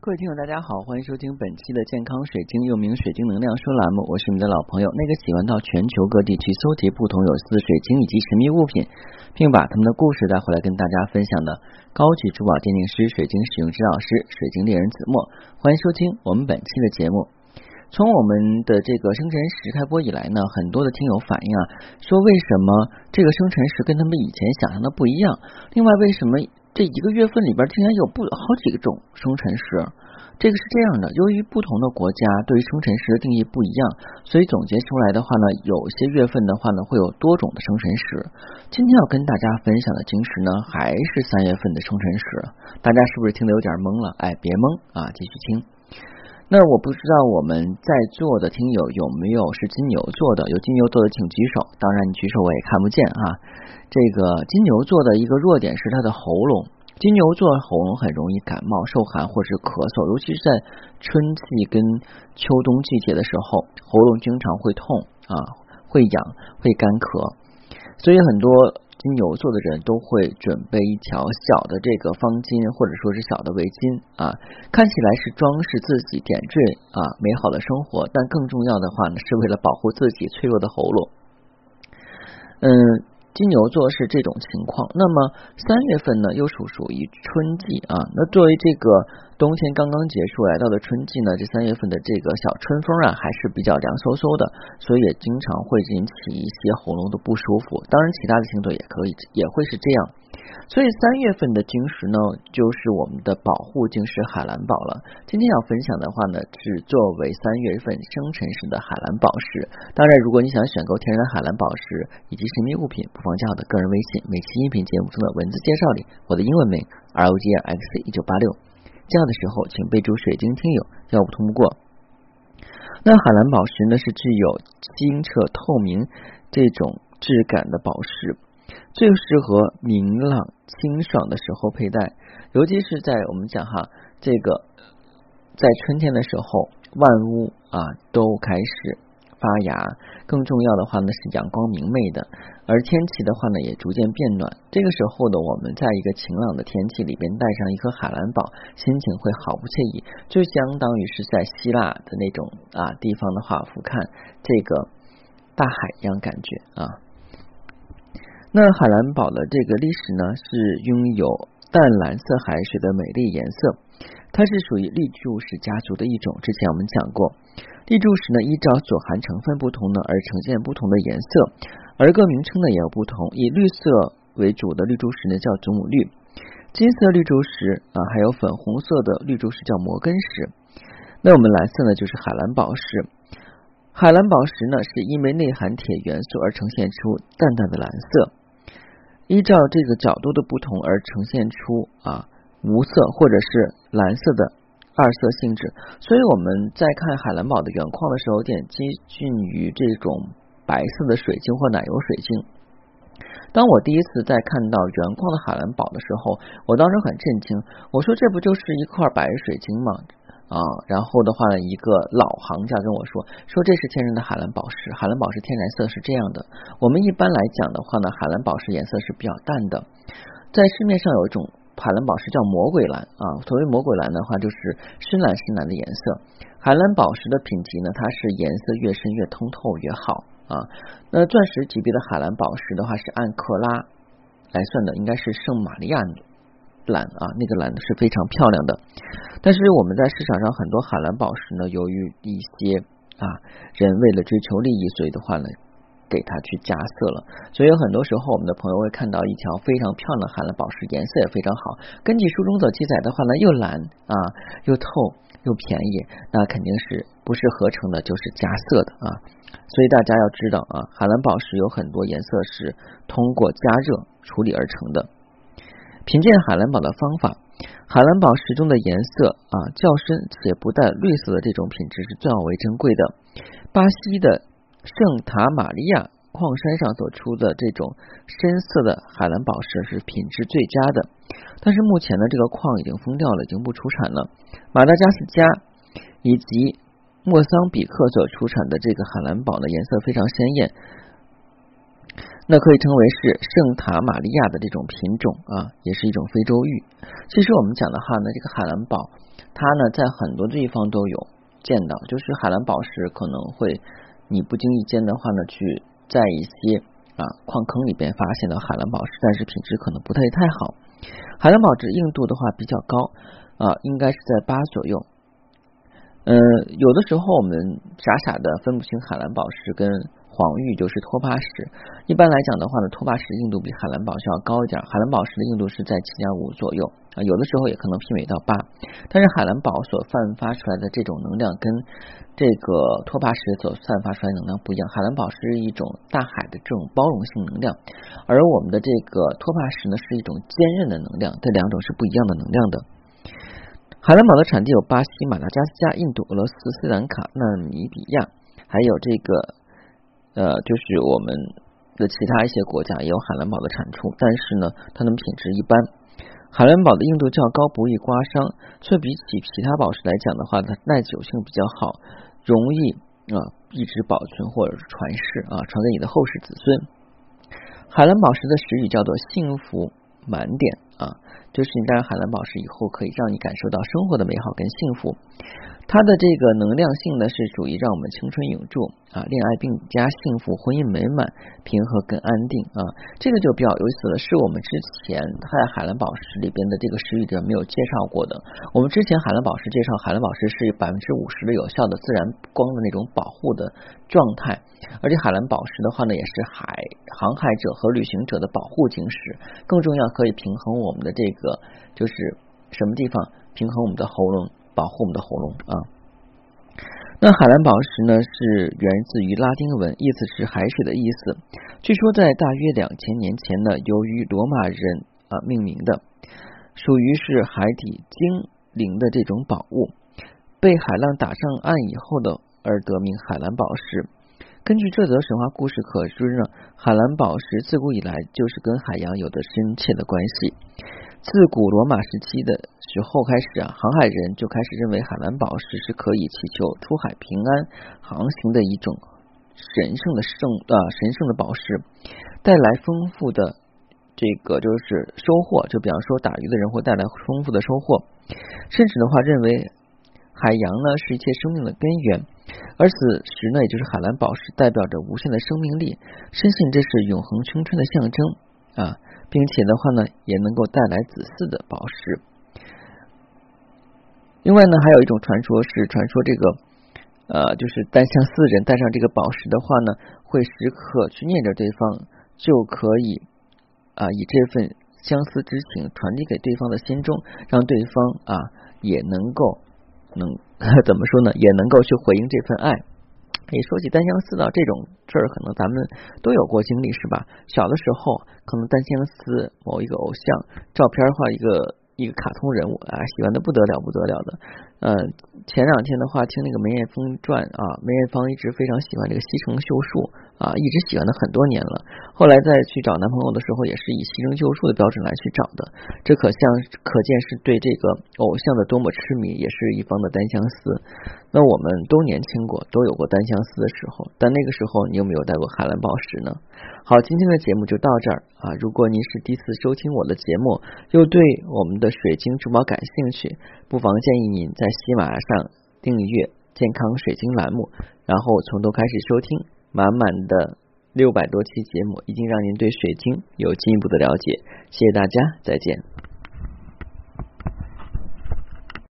各位听友，大家好，欢迎收听本期的健康水晶，又名水晶能量说栏目，我是你的老朋友，那个喜欢到全球各地去搜集不同有色水晶以及神秘物品，并把他们的故事带回来跟大家分享的高级珠宝鉴定师、水晶使用指导师、水晶猎人子墨，欢迎收听我们本期的节目。从我们的这个生辰石开播以来呢，很多的听友反映啊，说为什么这个生辰石跟他们以前想象的不一样？另外，为什么？这一个月份里边竟然有不好几个种生辰石，这个是这样的，由于不同的国家对于生辰石的定义不一样，所以总结出来的话呢，有些月份的话呢会有多种的生辰石。今天要跟大家分享的晶石呢，还是三月份的生辰石，大家是不是听得有点懵了？哎，别懵啊，继续听。那我不知道我们在座的听友有没有是金牛座的？有金牛座的请举手。当然你举手我也看不见啊。这个金牛座的一个弱点是它的喉咙，金牛座喉咙很容易感冒、受寒或是咳嗽，尤其是在春季跟秋冬季节的时候，喉咙经常会痛啊，会痒、会干咳，所以很多。金牛座的人都会准备一条小的这个方巾，或者说是小的围巾啊，看起来是装饰自己点缀啊美好的生活，但更重要的话呢，是为了保护自己脆弱的喉咙。嗯。金牛座是这种情况，那么三月份呢，又属属于春季啊。那作为这个冬天刚刚结束来到了春季呢，这三月份的这个小春风啊，还是比较凉飕飕的，所以也经常会引起一些喉咙的不舒服。当然，其他的星座也可以，也会是这样。所以三月份的晶石呢，就是我们的保护晶石海蓝宝了。今天要分享的话呢，是作为三月份生辰时的海蓝宝石。当然，如果你想选购天然海蓝宝石以及神秘物品，不妨加我的个人微信，每期音频节目中的文字介绍里，我的英文名 R O G X 一九八六。加的时候，请备注水晶听友，要不通不过。那海蓝宝石呢，是具有清澈透明这种质感的宝石。最适合明朗清爽的时候佩戴，尤其是在我们讲哈，这个在春天的时候，万物啊都开始发芽，更重要的话呢是阳光明媚的，而天气的话呢也逐渐变暖。这个时候呢，我们在一个晴朗的天气里边戴上一颗海蓝宝，心情会毫不惬意，就相当于是在希腊的那种啊地方的话，俯瞰这个大海一样感觉啊。那海蓝宝的这个历史呢，是拥有淡蓝色海水的美丽颜色，它是属于绿柱石家族的一种。之前我们讲过，绿柱石呢依照所含成分不同呢而呈现不同的颜色，而各名称呢也有不同。以绿色为主的绿柱石呢叫祖母绿，金色绿柱石啊，还有粉红色的绿柱石叫摩根石。那我们蓝色呢就是海蓝宝石，海蓝宝石呢是因为内含铁元素而呈现出淡淡的蓝色。依照这个角度的不同而呈现出啊无色或者是蓝色的二色性质，所以我们在看海蓝宝的原矿的时候，有点接近于这种白色的水晶或奶油水晶。当我第一次在看到原矿的海蓝宝的时候，我当时很震惊，我说这不就是一块白水晶吗？啊，然后的话呢，一个老行家跟我说，说这是天然的海蓝宝石，海蓝宝石天然色是这样的。我们一般来讲的话呢，海蓝宝石颜色是比较淡的，在市面上有一种海蓝宝石叫魔鬼蓝啊，所谓魔鬼蓝的话就是深蓝深蓝的颜色。海蓝宝石的品级呢，它是颜色越深越通透越好啊。那钻石级别的海蓝宝石的话是按克拉来算的，应该是圣玛利亚。蓝啊，那个蓝是非常漂亮的，但是我们在市场上很多海蓝宝石呢，由于一些啊人为了追求利益，所以的话呢，给它去加色了。所以有很多时候，我们的朋友会看到一条非常漂亮的海蓝宝石，颜色也非常好。根据书中所记载的话呢，又蓝啊又透又便宜，那肯定是不是合成的，就是加色的啊。所以大家要知道啊，海蓝宝石有很多颜色是通过加热处理而成的。品鉴海蓝宝的方法，海蓝宝石中的颜色啊较深且不带绿色的这种品质是最为珍贵的。巴西的圣塔玛利亚矿山上所出的这种深色的海蓝宝石是品质最佳的，但是目前呢这个矿已经封掉了，已经不出产了。马达加斯加以及莫桑比克所出产的这个海蓝宝的颜色非常鲜艳。那可以称为是圣塔玛利亚的这种品种啊，也是一种非洲玉。其实我们讲的话呢，这个海蓝宝，它呢在很多地方都有见到，就是海蓝宝石可能会你不经意间的话呢，去在一些啊矿坑里边发现的海蓝宝石，但是品质可能不太太好。海蓝宝石硬度的话比较高啊，应该是在八左右。嗯，有的时候我们傻傻的分不清海蓝宝石跟。黄玉就是托帕石，一般来讲的话呢，托帕石硬度比海蓝宝石要高一点，海蓝宝石的硬度是在七点五左右啊，有的时候也可能媲美到八。但是海蓝宝所散发出来的这种能量跟这个托帕石所散发出来能量不一样，海蓝宝石是一种大海的这种包容性能量，而我们的这个托帕石呢是一种坚韧的能量，这两种是不一样的能量的。海蓝宝的产地有巴西、马达加斯加、印度、俄罗斯、斯里兰卡、纳米比亚，还有这个。呃，就是我们的其他一些国家也有海蓝宝的产出，但是呢，它们品质一般。海蓝宝的硬度较高，不易刮伤，却比起其他宝石来讲的话，它耐久性比较好，容易啊一直保存或者是传世啊，传给你的后世子孙。海蓝宝石的石语叫做幸福满点啊，就是你戴上海蓝宝石以后，可以让你感受到生活的美好跟幸福。它的这个能量性呢，是属于让我们青春永驻啊，恋爱并加幸福，婚姻美满、平和跟安定啊。这个就比较有意思了，是我们之前在海蓝宝石里边的这个石语者没有介绍过的。我们之前海蓝宝石介绍，海蓝宝石是百分之五十的有效的自然光的那种保护的状态，而且海蓝宝石的话呢，也是海航海者和旅行者的保护晶石，更重要可以平衡我们的这个就是什么地方平衡我们的喉咙。保护我们的喉咙啊。那海蓝宝石呢，是源自于拉丁文，意思是海水的意思。据说在大约两千年前呢，由于罗马人啊命名的，属于是海底精灵的这种宝物，被海浪打上岸以后的而得名海蓝宝石。根据这则神话故事可知呢，海蓝宝石自古以来就是跟海洋有着深切的关系。自古罗马时期的时候开始啊，航海人就开始认为海蓝宝石是可以祈求出海平安航行的一种神圣的圣啊神圣的宝石，带来丰富的这个就是收获。就比方说打鱼的人会带来丰富的收获，甚至的话认为海洋呢是一切生命的根源，而此时呢，也就是海蓝宝石代表着无限的生命力，深信这是永恒青春的象征啊。并且的话呢，也能够带来子嗣的宝石。另外呢，还有一种传说是传说这个呃，就是单相思人带上这个宝石的话呢，会时刻去念着对方，就可以啊，以这份相思之情传递给对方的心中，让对方啊也能够能 怎么说呢，也能够去回应这份爱。你说起单相思的这种事儿，可能咱们都有过经历，是吧？小的时候，可能单相思某一个偶像照片画一个一个卡通人物啊，喜欢的不得了，不得了的。嗯，前两天的话，听那个梅艳芳传啊，梅艳芳一直非常喜欢这个西城秀树啊，一直喜欢了很多年了。后来再去找男朋友的时候，也是以牺牲救赎的标准来去找的。这可像可见是对这个偶像的多么痴迷，也是一方的单相思。那我们都年轻过，都有过单相思的时候，但那个时候你有没有戴过海蓝宝石呢？好，今天的节目就到这儿啊。如果您是第一次收听我的节目，又对我们的水晶珠宝感兴趣，不妨建议您在喜马上订阅“健康水晶”栏目，然后从头开始收听。满满的六百多期节目，已经让您对水晶有进一步的了解。谢谢大家，再见。